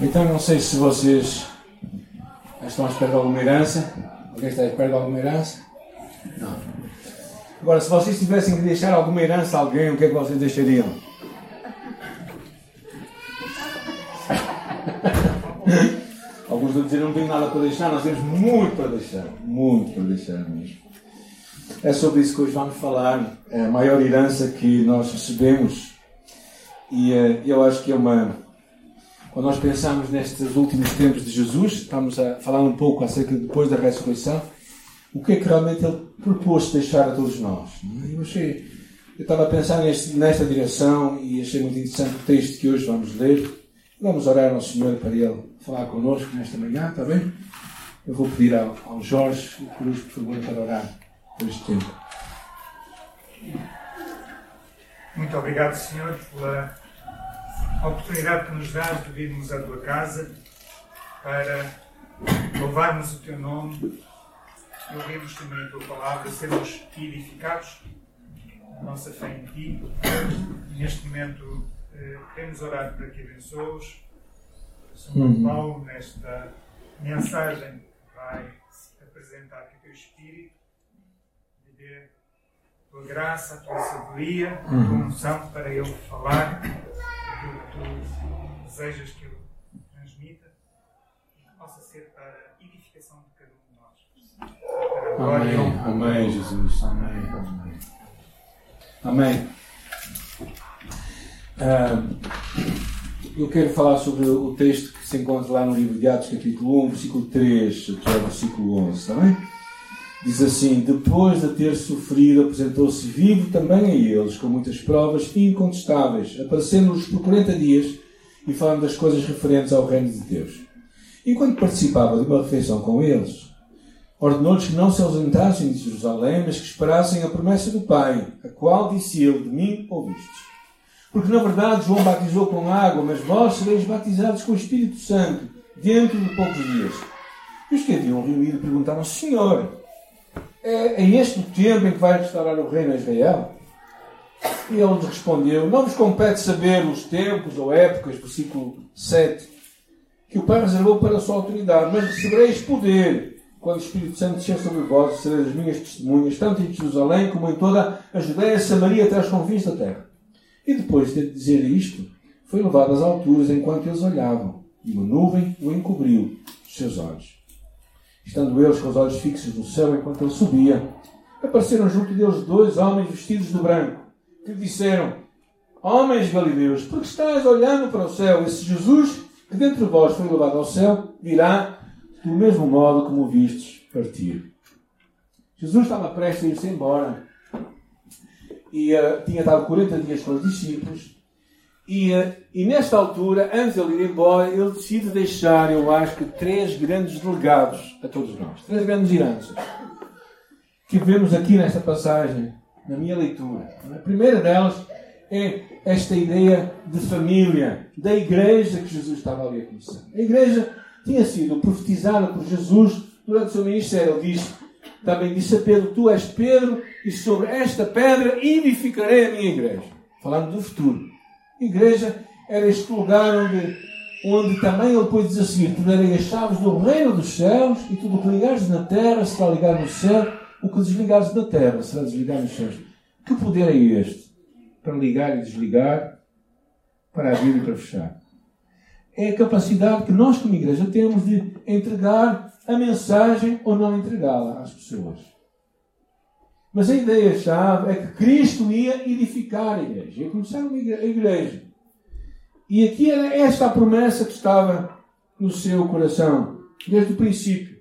Então não sei se vocês estão à espera de alguma herança. Alguém está à espera de alguma herança? Não. Agora, se vocês tivessem que deixar alguma herança a alguém, o que é que vocês deixariam? Alguns vão dizer não tenho nada para deixar, nós temos muito para deixar. Muito para deixar mesmo. É sobre isso que hoje vamos falar. É a maior herança que nós recebemos. E uh, eu acho que é uma. Quando nós pensamos nestes últimos tempos de Jesus, estamos a falar um pouco acerca de depois da ressurreição, o que é que realmente ele propôs deixar a todos nós. Eu achei. Eu estava a pensar neste, nesta direção e achei muito interessante o texto que hoje vamos ler. Vamos orar ao Senhor para Ele falar connosco nesta manhã, está bem? Eu vou pedir ao, ao Jorge Cruz, por favor, para orar por este tempo. Muito obrigado, Senhor, pela oportunidade que nos dás de virmos à tua casa para louvarmos o teu nome e ouvirmos também a tua palavra, sermos edificados na nossa fé em ti. Neste momento eh, queremos orar para que abençoes São uhum. Paulo nesta mensagem que vai apresentar que o teu Espírito lhe dê a tua graça, a tua sabedoria, a tua uhum. unção para ele falar aquilo que tu desejas que ele transmita e que possa ser para a edificação de cada um de nós. Amém, amém, Jesus. Amém, amém. Amém eu quero falar sobre o texto que se encontra lá no livro de Atos, capítulo 1, versículo 3 até o versículo 11, está bem? Diz assim: Depois de ter sofrido, apresentou-se vivo também a eles, com muitas provas incontestáveis, aparecendo-lhes por 40 dias e falando das coisas referentes ao reino de Deus. Enquanto participava de uma refeição com eles, ordenou-lhes que não se ausentassem de Jerusalém, mas que esperassem a promessa do Pai, a qual disse ele: De mim ouvistes. Porque na verdade João batizou com água, mas vós sereis batizados com o Espírito Santo dentro de poucos dias. E os que haviam reunido perguntaram: Senhor, é, é este o tempo em que vai restaurar o reino a Israel? E ele respondeu: Não vos compete saber os tempos ou épocas, versículo 7, que o Pai reservou para a sua autoridade, mas recebereis poder quando o Espírito Santo descer sobre vós, sereis as minhas testemunhas, tanto em Jerusalém como em toda a Judéia, Samaria até aos confins da terra. E depois de dizer isto, foi levado às alturas enquanto eles olhavam, e uma nuvem o encobriu os seus olhos. Estando eles com os olhos fixos no céu enquanto ele subia, apareceram junto deles dois homens vestidos de branco, que disseram: Homens galileus, por que estáis olhando para o céu? Esse Jesus, que dentre vós foi levado ao céu, virá do mesmo modo como o vistes partir. Jesus estava prestes a ir-se embora e uh, tinha estado 40 dias com os discípulos. E, uh, e nesta altura, antes de ele ir embora, ele decide deixar, eu acho que, três grandes delegados a todos nós. Três grandes heranças. Que vemos aqui nesta passagem, na minha leitura. A primeira delas é esta ideia de família, da igreja que Jesus estava ali a começar. A igreja tinha sido profetizada por Jesus durante o seu ministério. Ele diz também disse a Pedro: Tu és Pedro, e sobre esta pedra edificarei a minha igreja. Falando do futuro. Igreja era este lugar onde, onde também ele depois diz assim: Tu darei as chaves do reino dos céus, e tudo o que ligares na terra será ligado no céu, o que desligares na terra será desligado nos céus. Que poder é este? Para ligar e desligar, para abrir e para fechar. É a capacidade que nós, como igreja, temos de entregar a mensagem ou não entregá-la às pessoas. Mas a ideia-chave é que Cristo ia edificar a igreja, ia começar a igreja. E aqui era esta a promessa que estava no seu coração, desde o princípio.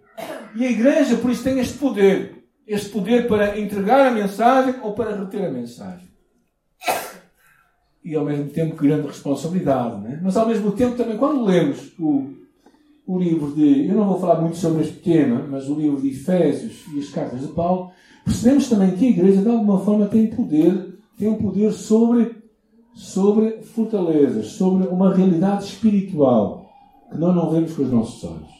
E a igreja, por isso, tem este poder. Este poder para entregar a mensagem ou para reter a mensagem. E ao mesmo tempo grande responsabilidade. Né? Mas ao mesmo tempo também, quando lemos o o livro de. Eu não vou falar muito sobre este tema, mas o livro de Efésios e as cartas de Paulo, percebemos também que a igreja, de alguma forma, tem poder, tem um poder sobre, sobre fortalezas, sobre uma realidade espiritual que nós não vemos com os nossos olhos.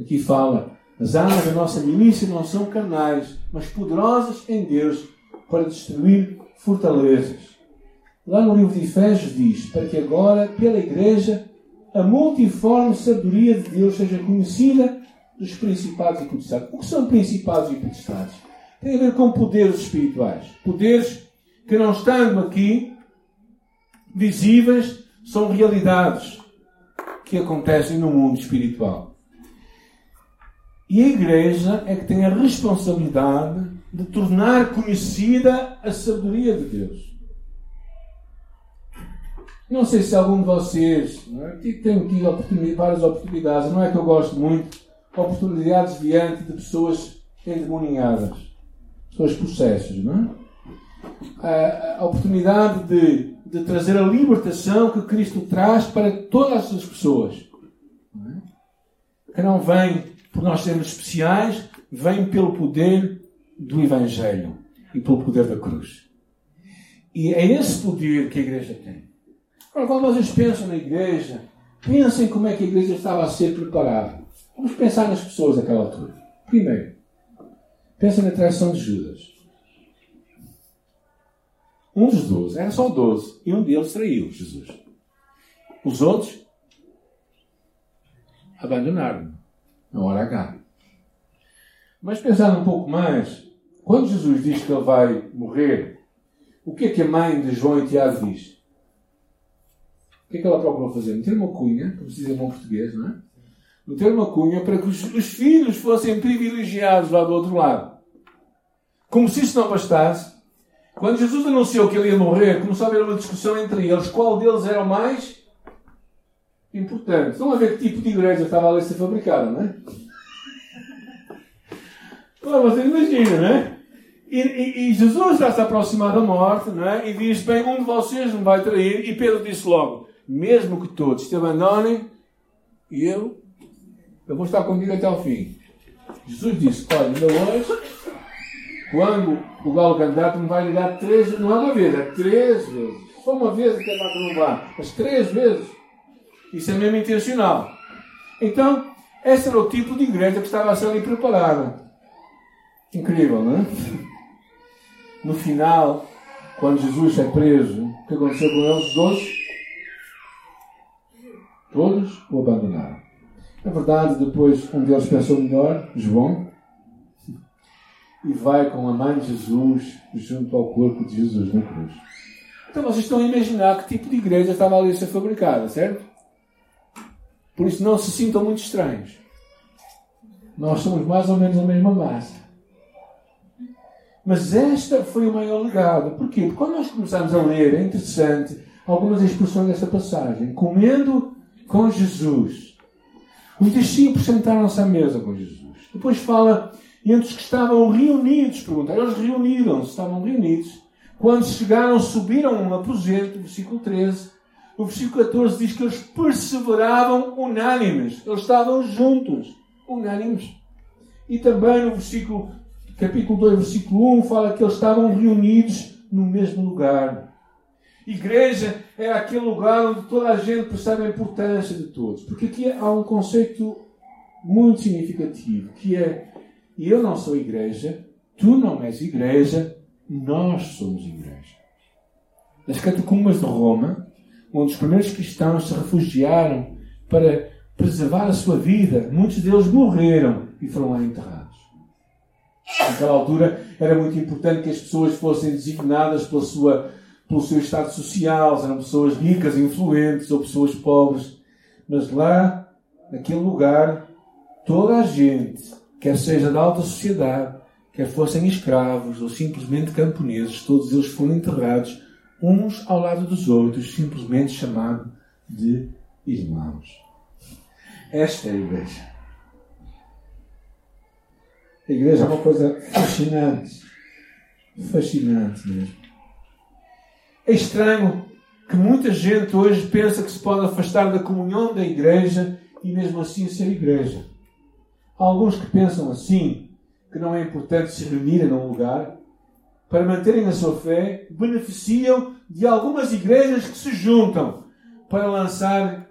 Aqui fala: as armas da nossa milícia não são carnais, mas poderosas em Deus para destruir fortalezas. Lá no livro de Efésios diz: para que agora, pela igreja, a multiforme sabedoria de Deus seja conhecida dos principados e potestades. O que são principados e potestades? Tem a ver com poderes espirituais. Poderes que não estando aqui visíveis, são realidades que acontecem no mundo espiritual. E a Igreja é que tem a responsabilidade de tornar conhecida a sabedoria de Deus. Não sei se algum de vocês é? tem tido oportunidade, várias oportunidades, não é que eu gosto muito, oportunidades diante de pessoas endemoniadas, pessoas possessas, não é? A, a oportunidade de, de trazer a libertação que Cristo traz para todas as pessoas. Não é? Que não vem por nós sermos especiais, vem pelo poder do Evangelho e pelo poder da cruz. E é esse poder que a igreja tem. Agora, quando vocês pensam na igreja, pensem como é que a igreja estava a ser preparada. Vamos pensar nas pessoas daquela altura. Primeiro, pensa na traição de Judas. Um dos doze, era só doze, e um deles traiu Jesus. Os outros abandonaram na hora H. Mas pensando um pouco mais, quando Jesus diz que ele vai morrer, o que é que a mãe de João e Tiago diz? O que é que ela procurou fazer? Meter uma cunha, como se diz em bom português, não é? Meter uma cunha para que os, os filhos fossem privilegiados lá do outro lado. Como se isso não bastasse, quando Jesus anunciou que ele ia morrer, começou a haver uma discussão entre eles qual deles era o mais importante. Estão a ver que tipo de igreja estava ali a ser fabricada, não é? Claro, você imagina, não é? E, e, e Jesus está se aproximar da morte, não é? E diz: Bem, um de vocês me vai trair. E Pedro disse logo: Mesmo que todos te abandonem, eu, eu vou estar contigo até ao fim. Jesus disse: Olha, ainda hoje, quando o galo tu me vai ligar três, não é uma vez, é três vezes. Só uma vez lá que não vá, mas três vezes. Isso é mesmo intencional. Então, esse era o tipo de igreja que estava ali preparada. Incrível, não é? No final, quando Jesus é preso, o que aconteceu com eles? Dois? Todos o abandonaram. Na verdade, depois um deles pensou melhor, João, e vai com a mãe de Jesus junto ao corpo de Jesus na cruz. Então vocês estão a imaginar que tipo de igreja estava ali a ser fabricada, certo? Por isso não se sintam muito estranhos. Nós somos mais ou menos a mesma massa. Mas esta foi o maior legado. Porquê? Porque quando nós começamos a ler, é interessante, algumas expressões desta passagem. Comendo com Jesus. Os discípulos sentaram-se à mesa com Jesus. Depois fala entre os que estavam reunidos. Pergunta, eles reuniram-se, estavam reunidos. Quando chegaram, subiram um aposento, versículo 13. O versículo 14 diz que eles perseveravam unânimes. Eles estavam juntos, unânimes. E também no versículo capítulo 2, versículo 1, fala que eles estavam reunidos no mesmo lugar. Igreja é aquele lugar onde toda a gente percebe a importância de todos. Porque aqui há um conceito muito significativo, que é eu não sou igreja, tu não és igreja, nós somos igreja. Nas catacumbas de Roma, onde os primeiros cristãos se refugiaram para preservar a sua vida, muitos deles morreram e foram lá enterrados. Naquela altura era muito importante que as pessoas fossem designadas pela sua, pelo seu estado social, eram pessoas ricas, influentes ou pessoas pobres. Mas lá, naquele lugar, toda a gente, quer seja da alta sociedade, quer fossem escravos ou simplesmente camponeses, todos eles foram enterrados uns ao lado dos outros, simplesmente chamado de irmãos. Esta é a igreja. A igreja é uma coisa fascinante. Fascinante mesmo. É estranho que muita gente hoje pensa que se pode afastar da comunhão da igreja e mesmo assim ser igreja. Há alguns que pensam assim, que não é importante se reunirem num lugar, para manterem a sua fé, beneficiam de algumas igrejas que se juntam para lançar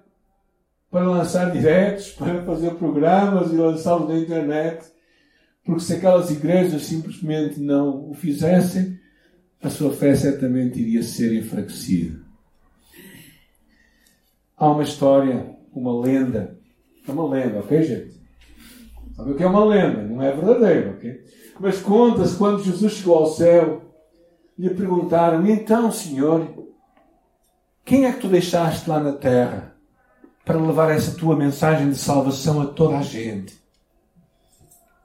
para lançar diretos, para fazer programas e lançá-los na internet porque se aquelas igrejas simplesmente não o fizessem, a sua fé certamente iria ser enfraquecida. Há uma história uma lenda. É uma lenda, ok, gente? Sabe o que é uma lenda? Não é verdadeiro, ok? Mas conta-se quando Jesus chegou ao céu, lhe perguntaram: Então, Senhor, quem é que tu deixaste lá na terra para levar essa tua mensagem de salvação a toda a gente?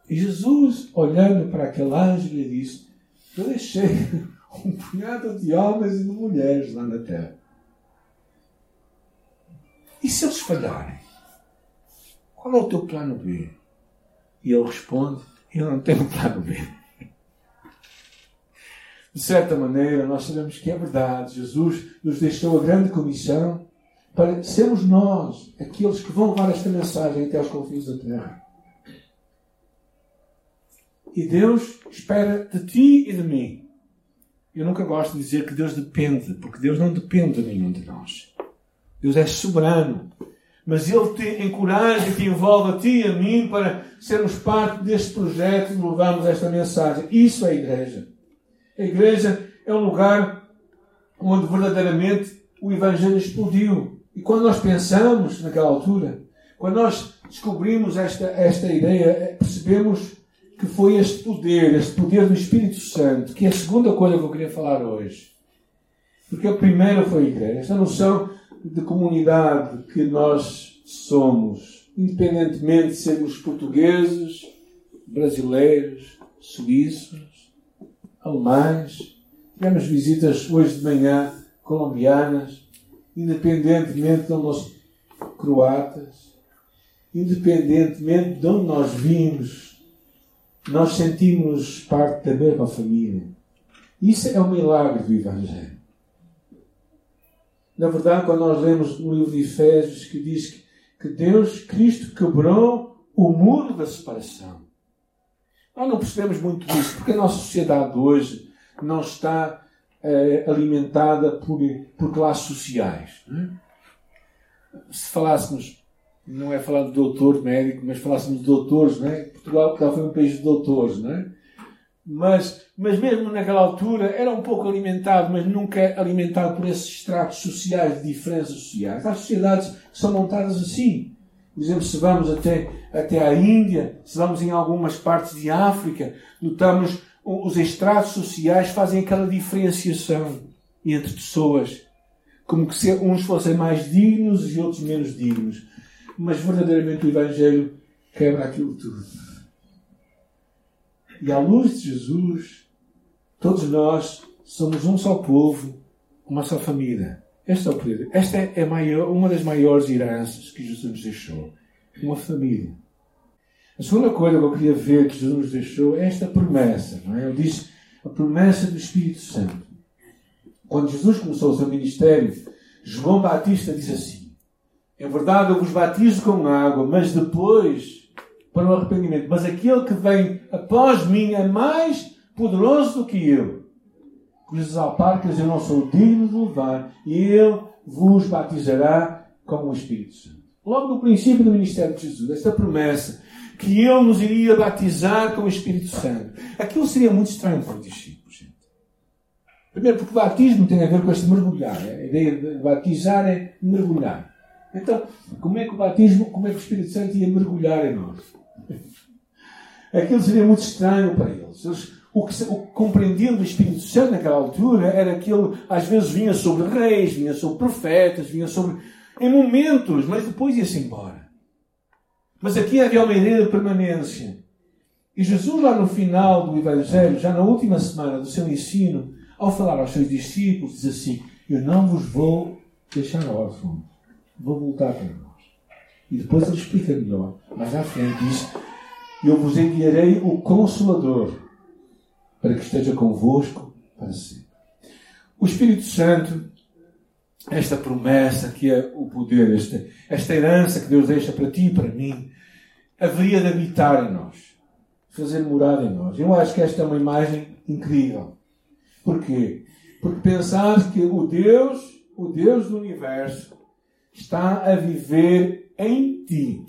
E Jesus, olhando para aquele anjo, lhe disse: Eu deixei um punhado de homens e de mulheres lá na terra. E se eles falharem? Qual é o teu plano B? E ele responde: Eu não tenho plano B. De certa maneira, nós sabemos que é verdade. Jesus nos deixou a grande comissão para sermos nós aqueles que vão levar esta mensagem até aos confins da terra. E Deus espera de ti e de mim. Eu nunca gosto de dizer que Deus depende, porque Deus não depende de nenhum de nós. Deus é soberano. Mas Ele te encoraja e te envolve a ti e a mim para sermos parte deste projeto e levarmos esta mensagem. Isso é a igreja. A igreja é um lugar onde verdadeiramente o Evangelho explodiu. E quando nós pensamos naquela altura, quando nós descobrimos esta, esta ideia, percebemos que foi este poder, este poder do Espírito Santo, que é a segunda coisa que eu queria falar hoje. Porque a primeira foi a igreja. Esta noção de comunidade que nós somos, independentemente de sermos portugueses, brasileiros, suíços, alemães. Tivemos visitas hoje de manhã colombianas, independentemente de onde nós croatas, independentemente de onde nós vimos, nós sentimos parte da mesma família. Isso é o milagre do Evangelho. Na verdade, quando nós lemos no livro de Efésios que diz que, que Deus, Cristo, quebrou o muro da separação. Nós não percebemos muito disso, porque a nossa sociedade hoje não está eh, alimentada por, por classes sociais. É? Se falássemos, não é falar de doutor médico, mas falássemos de doutores, não é? Portugal, Portugal foi um país de doutores, não é? Mas, mas mesmo naquela altura era um pouco alimentado, mas nunca alimentado por esses estratos sociais de diferenças sociais. Há sociedades são montadas assim. Por exemplo, se vamos até, até à Índia, se vamos em algumas partes de África, notamos os estratos sociais fazem aquela diferenciação entre pessoas. Como que uns fossem mais dignos e outros menos dignos. Mas verdadeiramente o Evangelho quebra aquilo tudo. E à luz de Jesus, todos nós somos um só povo, uma só família. Este é o. Esta é maior, uma das maiores heranças que Jesus nos deixou. Uma família. A segunda coisa que eu queria ver que Jesus nos deixou é esta promessa. Não é? Ele diz a promessa do Espírito Santo. Quando Jesus começou o seu ministério, João Batista disse assim: É verdade, eu vos batizo com água, mas depois para o arrependimento. Mas aquele que vem após mim é mais poderoso do que eu. Cujos alparcas eu não sou digno de levar, e ele vos batizará com o Espírito Santo. Logo no princípio do ministério de Jesus, esta promessa que ele nos iria batizar com o Espírito Santo. Aquilo seria muito estranho para os discípulos. Gente. Primeiro, porque o batismo tem a ver com este mergulhar. A ideia de batizar é mergulhar. Então, como é que o batismo, como é que o Espírito Santo ia mergulhar em nós? Aquilo seria muito estranho para eles. eles o que, o compreendiam do Espírito Santo naquela altura era que ele às vezes vinha sobre reis, vinha sobre profetas, vinha sobre. em momentos, mas depois ia-se embora. Mas aqui havia uma ideia de permanência. E Jesus, lá no final do Evangelho, já na última semana do seu ensino, ao falar aos seus discípulos, diz assim: Eu não vos vou deixar órfãos, vou voltar para nós. E depois ele explica melhor. Mas à frente diz: Eu vos enviarei o Consolador para que esteja convosco para sempre. O Espírito Santo, esta promessa que é o poder, esta, esta herança que Deus deixa para ti e para mim, haveria de habitar em nós, fazer morada em nós. Eu acho que esta é uma imagem incrível. Porquê? Porque pensar que o Deus, o Deus do universo, está a viver em ti.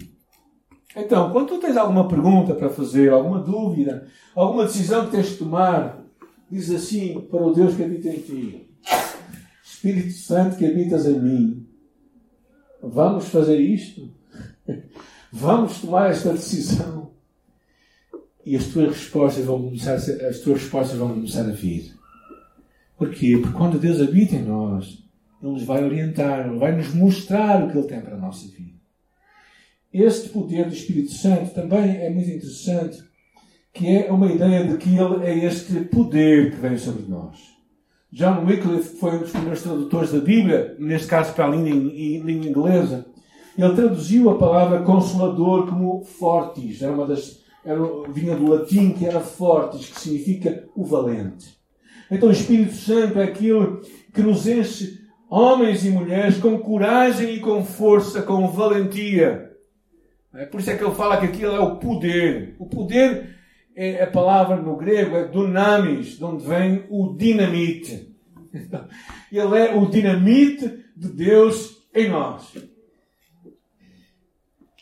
Então, quando tu tens alguma pergunta para fazer, alguma dúvida, alguma decisão que tens de tomar, diz assim para o Deus que habita em ti: Espírito Santo que habitas em mim, vamos fazer isto? Vamos tomar esta decisão? E as tuas respostas vão começar a, as tuas respostas vão começar a vir. Porquê? Porque quando Deus habita em nós, Ele nos vai orientar, Ele vai nos mostrar o que Ele tem para a nossa vida. Este poder do Espírito Santo também é muito interessante, que é uma ideia de que Ele é este poder que vem sobre nós. John Wycliffe foi um dos primeiros tradutores da Bíblia, neste caso para a língua, inglesa. Ele traduziu a palavra consolador como fortis, era uma das, era, vinha do latim que era fortis, que significa o valente. Então o Espírito Santo é aquilo que nos enche, homens e mulheres, com coragem e com força, com valentia, é por isso é que ele fala que aquilo é o poder. O poder é a palavra no grego é dunamis, de onde vem o dinamite. Ele é o dinamite de Deus em nós.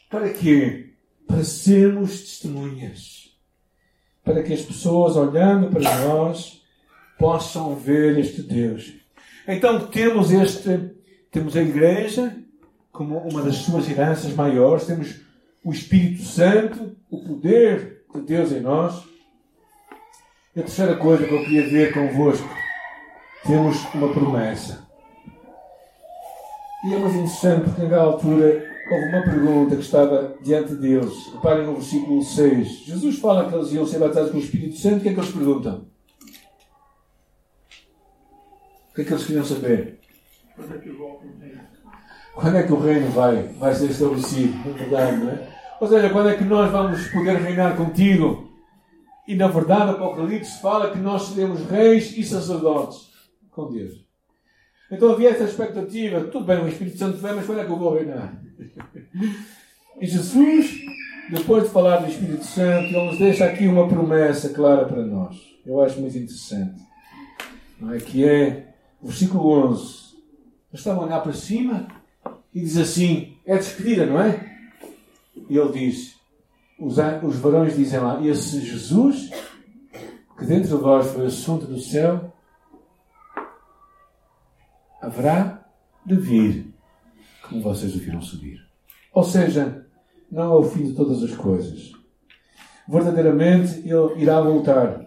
Para quê? Para sermos testemunhas. Para que as pessoas olhando para nós possam ver este Deus. Então temos este, temos a igreja como uma das suas heranças maiores, temos o Espírito Santo, o poder de Deus em nós. E a terceira coisa que eu queria ver convosco, temos uma promessa. E é muito interessante porque naquela altura houve uma pergunta que estava diante deles. Reparem no versículo 6. Jesus fala que eles iam ser batizados com o Espírito Santo. O que é que eles perguntam? O que é que eles queriam saber? Quando é que é o reino vai, vai ser estabelecido? Não verdade, não é? Ou seja, quando é que nós vamos poder reinar contigo? E na verdade, Apocalipse fala que nós seremos reis e sacerdotes com Deus. Então havia essa expectativa. Tudo bem, o Espírito Santo vem, mas quando é que eu vou reinar? E Jesus, depois de falar do Espírito Santo, ele nos deixa aqui uma promessa clara para nós. Eu acho muito interessante. Não é? Que é, versículo 11. Eles estavam a olhar para cima e diz assim: é despedida, não é? E ele diz: os, os varões dizem lá, esse Jesus, que dentro de vós foi assunto do céu, haverá de vir, como vocês o viram subir. Ou seja, não é o fim de todas as coisas. Verdadeiramente, ele irá voltar.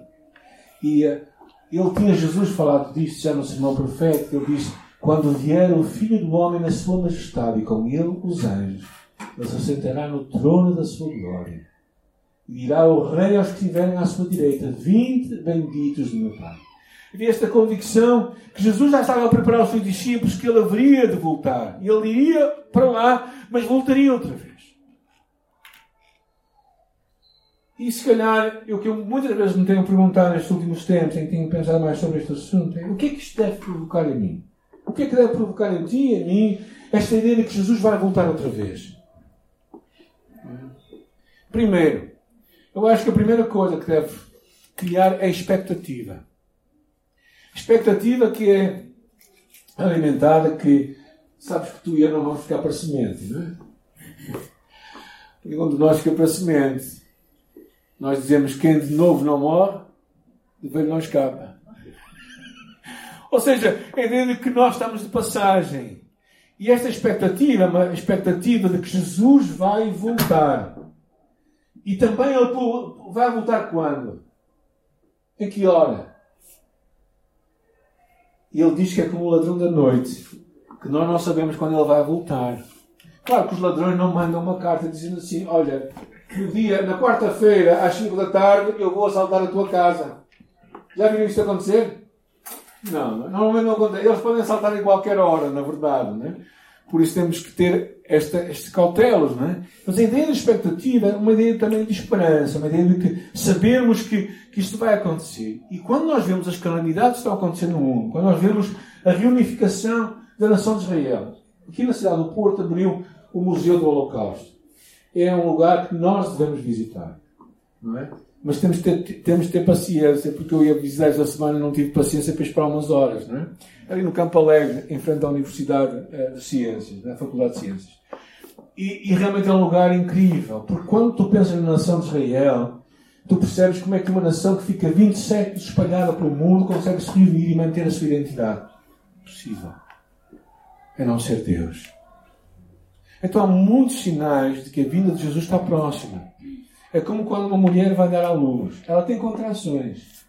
E uh, ele tinha Jesus falado disto já no sermão profético. Ele diz: Quando vier o Filho do Homem na sua majestade e com ele os anjos se assentará no trono da sua glória. E dirá ao Rei aos que estiverem à sua direita: Vinde benditos do meu Pai. Havia esta convicção que Jesus já estava a preparar os seus discípulos que ele haveria de voltar. Ele iria para lá, mas voltaria outra vez. E se calhar, o que eu muitas vezes me tenho perguntado nestes últimos tempos, em que tenho pensado mais sobre este assunto, é o que é que isto deve provocar em mim? O que é que deve provocar em ti e em mim esta ideia de que Jesus vai voltar outra vez? Primeiro, eu acho que a primeira coisa que deve criar é expectativa. Expectativa que é alimentada que sabes que tu e eu não vamos ficar para semente, não é? Porque quando nós fica para semente, nós dizemos que quem de novo não morre, de velho não escapa. Ou seja, a ideia de que nós estamos de passagem. E esta expectativa é uma expectativa de que Jesus vai voltar. E também ele vai voltar quando? Em que hora? Ele diz que é como o ladrão da noite, que nós não sabemos quando ele vai voltar. Claro que os ladrões não mandam uma carta dizendo assim: Olha, no dia, na quarta-feira, às 5 da tarde, eu vou assaltar a tua casa. Já viram isto acontecer? Não, normalmente não acontece. Eles podem assaltar em qualquer hora, na verdade. Né? Por isso temos que ter esta, estes cautelos, não é? Mas a ideia da expectativa é uma ideia também de esperança, uma ideia de que sabemos que, que isto vai acontecer. E quando nós vemos as calamidades que estão acontecendo no mundo, quando nós vemos a reunificação da nação de Israel, aqui na cidade do Porto abriu o Museu do Holocausto. É um lugar que nós devemos visitar, não é? Mas temos de ter, temos de ter paciência, porque eu ia visitar esta semana e não tive paciência para esperar umas horas, não é? ali no Campo Alegre, em frente à Universidade eh, de Ciências, na Faculdade de Ciências. E, e, realmente é um lugar incrível, porque quando tu pensas na nação de Israel, tu percebes como é que uma nação que fica 20 séculos espalhada pelo mundo consegue se reunir e manter a sua identidade. Possível. É não ser Deus. Então há muitos sinais de que a vinda de Jesus está próxima. É como quando uma mulher vai dar à luz. Ela tem contrações.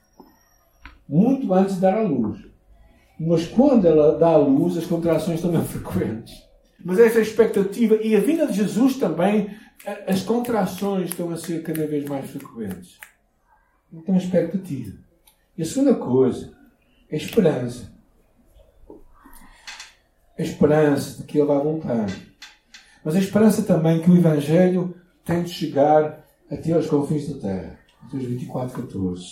Muito antes de dar à luz. Mas quando ela dá à luz, as contrações também frequentes. Mas essa é expectativa. E a vinda de Jesus também, as contrações estão a ser cada vez mais frequentes. Então expectativa. E a segunda coisa a esperança. A esperança de que Ele vai voltar. Mas a esperança também que o Evangelho tem de chegar até aos confins da terra. Mateus 24, 14.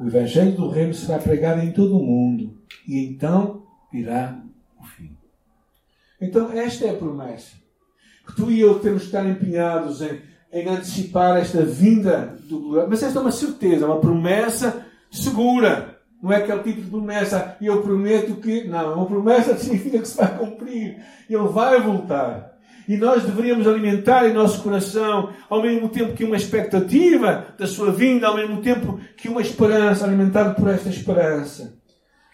O Evangelho do Reino será pregado em todo o mundo e então virá o fim. Então, esta é a promessa. Que tu e eu temos de estar empenhados em, em antecipar esta vinda do Mas esta é uma certeza, uma promessa segura. Não é aquele tipo de promessa, eu prometo que. Não, uma promessa significa que se vai cumprir. Ele vai voltar. E nós deveríamos alimentar em nosso coração, ao mesmo tempo que uma expectativa da sua vinda, ao mesmo tempo que uma esperança, alimentado por esta esperança.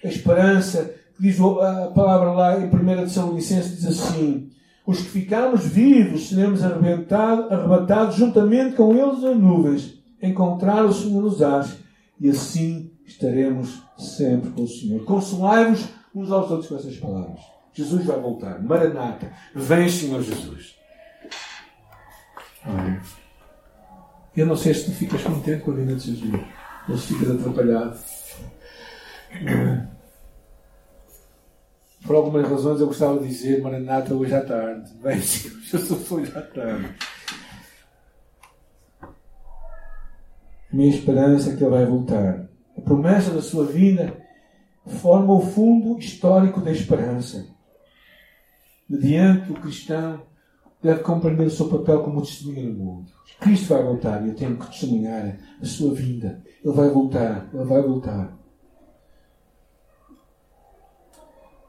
A esperança, diz a palavra lá em 1 de São License, diz assim: Os que ficarmos vivos seremos arrebatados juntamente com eles nas nuvens, encontrar o Senhor nos ares, e assim estaremos sempre com o Senhor. Consolai-vos uns aos outros com essas palavras. Jesus vai voltar. Maranata. Vem, Senhor Jesus. Eu não sei se tu ficas contente com a vinda de Jesus ou se ficas atrapalhado. Por algumas razões eu gostava de dizer Maranata hoje à tarde. Vem, Senhor Jesus, hoje à tarde. Minha esperança é que Ele vai voltar. A promessa da sua vinda forma o fundo histórico da esperança. Mediante o cristão deve compreender o seu papel como testemunha no mundo. Cristo vai voltar e eu tenho que testemunhar a sua vinda. Ele vai voltar, ele vai voltar.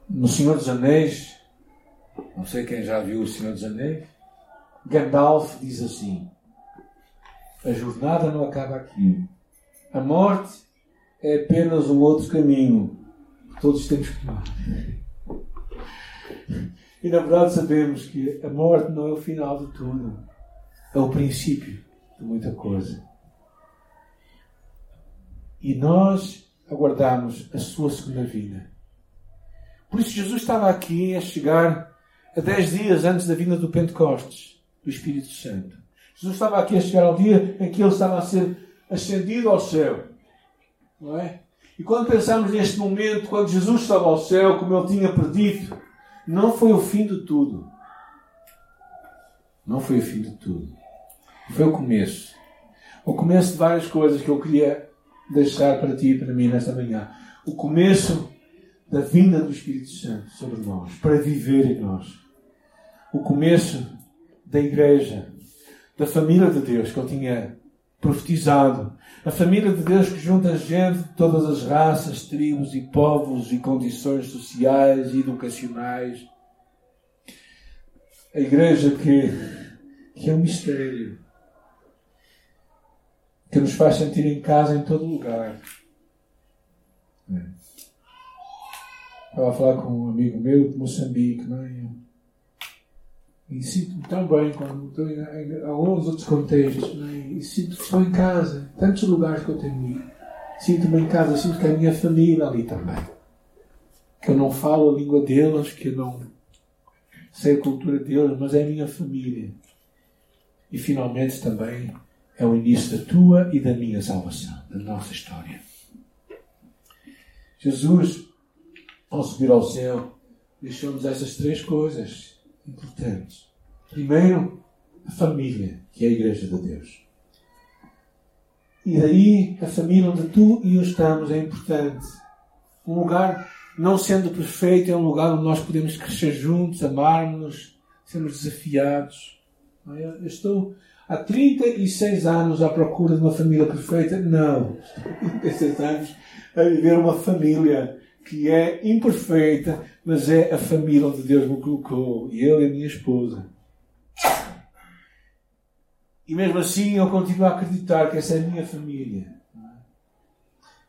No Senhor dos Anéis, não sei quem já viu o Senhor dos Anéis, Gandalf diz assim: A jornada não acaba aqui. A morte é apenas um outro caminho que todos temos que tomar. E na verdade sabemos que a morte não é o final de tudo, é o princípio de muita coisa. E nós aguardamos a sua segunda vinda. Por isso Jesus estava aqui a chegar a dez dias antes da vinda do Pentecostes, do Espírito Santo. Jesus estava aqui a chegar ao dia em que ele estava a ser ascendido ao céu. Não é? E quando pensamos neste momento, quando Jesus estava ao céu, como ele tinha predito, não foi o fim de tudo. Não foi o fim de tudo. Foi o começo. O começo de várias coisas que eu queria deixar para ti e para mim nesta manhã. O começo da vinda do Espírito Santo sobre nós, para viver em nós. O começo da igreja, da família de Deus que ele tinha profetizado. A família de Deus que junta gente de todas as raças, tribos e povos e condições sociais e educacionais. A igreja que, que é um mistério. Que nos faz sentir em casa em todo lugar. É. Estava a falar com um amigo meu de Moçambique, não é? E sinto-me tão bem quando estou em, em, alguns outros contextos. Né? E sinto que estou em casa. Tantos lugares que eu tenho ido. Sinto-me em casa, sinto que a minha família ali também. Que eu não falo a língua deles, que eu não sei a cultura deles, mas é a minha família. E finalmente também é o início da tua e da minha salvação, da nossa história. Jesus, ao subir ao céu, deixou-nos essas três coisas importantes. Primeiro, a família, que é a Igreja de Deus. E daí, a família onde tu e eu estamos é importante. Um lugar, não sendo perfeito, é um lugar onde nós podemos crescer juntos, amarmos, sermos desafiados. É? Eu estou há 36 anos à procura de uma família perfeita? Não. Estou há 36 anos a viver uma família que é imperfeita, mas é a família onde Deus me colocou, e eu e a minha esposa. E mesmo assim eu continuo a acreditar que essa é a minha família.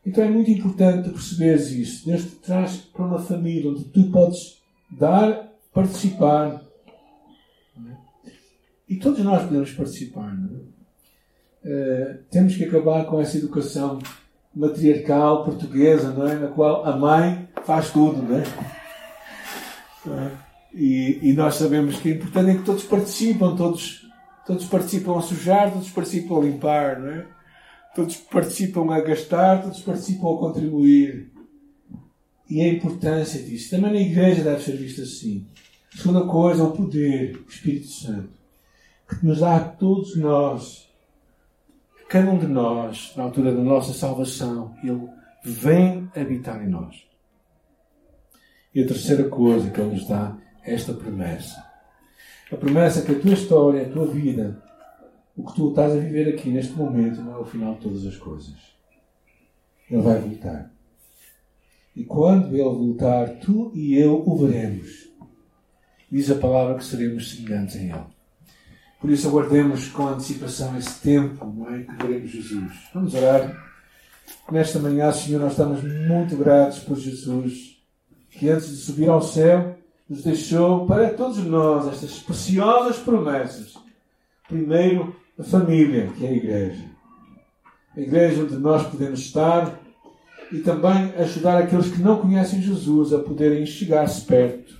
Então é muito importante perceberes isso. Deus te traz para uma família onde tu podes dar, participar É? E todos nós podemos participar. Uh, temos que acabar com essa educação matriarcal portuguesa, não é? na qual a mãe faz tudo. Não é? E, e, nós sabemos que é importante é que todos participam, todos, todos participam a sujar, todos participam a limpar, não é? todos participam a gastar, todos participam a contribuir. E a importância disso. Também na igreja deve ser visto assim. Segunda coisa, o poder, o Espírito Santo, que nos dá a todos nós, cada um de nós, na altura da nossa salvação, Ele vem habitar em nós. E a terceira coisa que Ele nos dá é esta promessa. A promessa que a tua história, a tua vida, o que tu estás a viver aqui neste momento não é o final de todas as coisas. Ele vai voltar. E quando Ele voltar, tu e eu o veremos. Diz a palavra que seremos semelhantes em Ele. Por isso aguardemos com antecipação esse tempo não é, que veremos Jesus. Vamos orar. Nesta manhã, Senhor, nós estamos muito gratos por Jesus, que antes de subir ao céu, nos deixou para todos nós estas preciosas promessas. Primeiro, a família, que é a igreja. A igreja onde nós podemos estar e também ajudar aqueles que não conhecem Jesus a poderem chegar-se perto.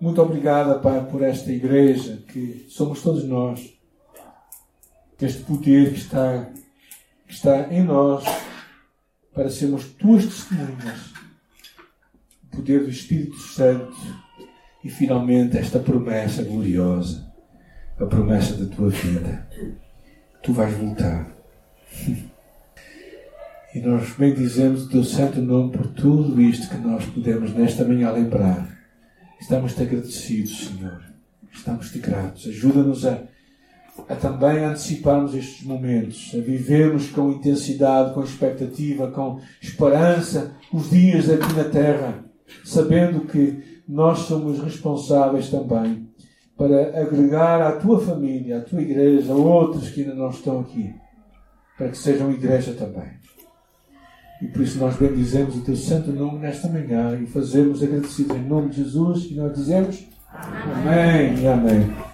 Muito obrigada, Pai, por esta igreja que somos todos nós. Este poder que está, que está em nós para sermos tuas testemunhas. Poder do Espírito Santo e finalmente esta promessa gloriosa a promessa da tua vida. Tu vais voltar. E nós bendizemos o teu santo nome por tudo isto que nós podemos nesta manhã lembrar. Estamos-te agradecidos, Senhor. Estamos-te gratos. Ajuda-nos a, a também anteciparmos estes momentos, a vivermos com intensidade, com expectativa, com esperança os dias aqui na terra, sabendo que nós somos responsáveis também para agregar à tua família, à tua igreja, a outros que ainda não estão aqui, para que sejam igreja também. E por isso nós bendizemos o teu santo nome nesta manhã e fazemos agradecidos em nome de Jesus e nós dizemos Amém e Amém.